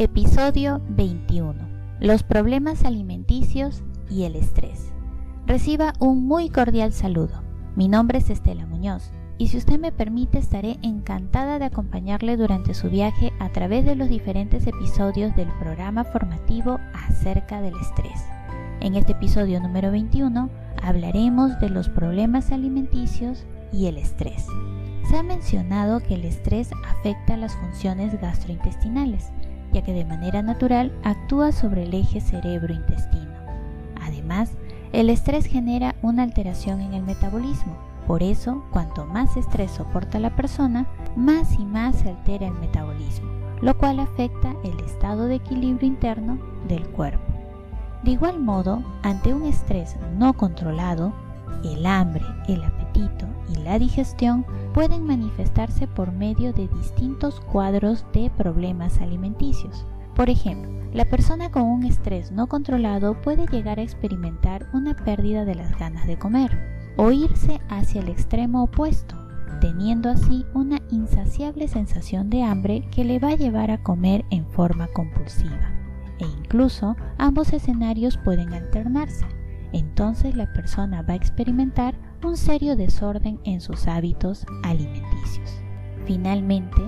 Episodio 21. Los problemas alimenticios y el estrés. Reciba un muy cordial saludo. Mi nombre es Estela Muñoz y si usted me permite estaré encantada de acompañarle durante su viaje a través de los diferentes episodios del programa formativo acerca del estrés. En este episodio número 21 hablaremos de los problemas alimenticios y el estrés. Se ha mencionado que el estrés afecta las funciones gastrointestinales ya que de manera natural actúa sobre el eje cerebro-intestino. Además, el estrés genera una alteración en el metabolismo. Por eso, cuanto más estrés soporta la persona, más y más se altera el metabolismo, lo cual afecta el estado de equilibrio interno del cuerpo. De igual modo, ante un estrés no controlado, el hambre, el apetito y la digestión pueden manifestarse por medio de distintos cuadros de problemas alimenticios. Por ejemplo, la persona con un estrés no controlado puede llegar a experimentar una pérdida de las ganas de comer o irse hacia el extremo opuesto, teniendo así una insaciable sensación de hambre que le va a llevar a comer en forma compulsiva. E incluso ambos escenarios pueden alternarse entonces la persona va a experimentar un serio desorden en sus hábitos alimenticios. Finalmente,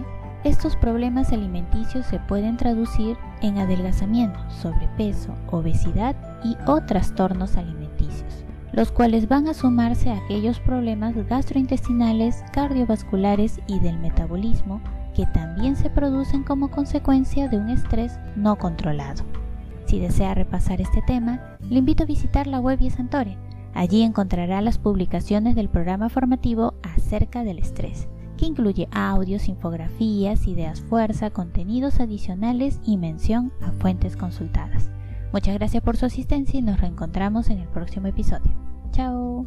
estos problemas alimenticios se pueden traducir en adelgazamiento, sobrepeso, obesidad y o trastornos alimenticios, los cuales van a sumarse a aquellos problemas gastrointestinales, cardiovasculares y del metabolismo que también se producen como consecuencia de un estrés no controlado. Si desea repasar este tema, le invito a visitar la web Santore. Allí encontrará las publicaciones del programa formativo acerca del estrés, que incluye audios, infografías, ideas fuerza, contenidos adicionales y mención a fuentes consultadas. Muchas gracias por su asistencia y nos reencontramos en el próximo episodio. Chao.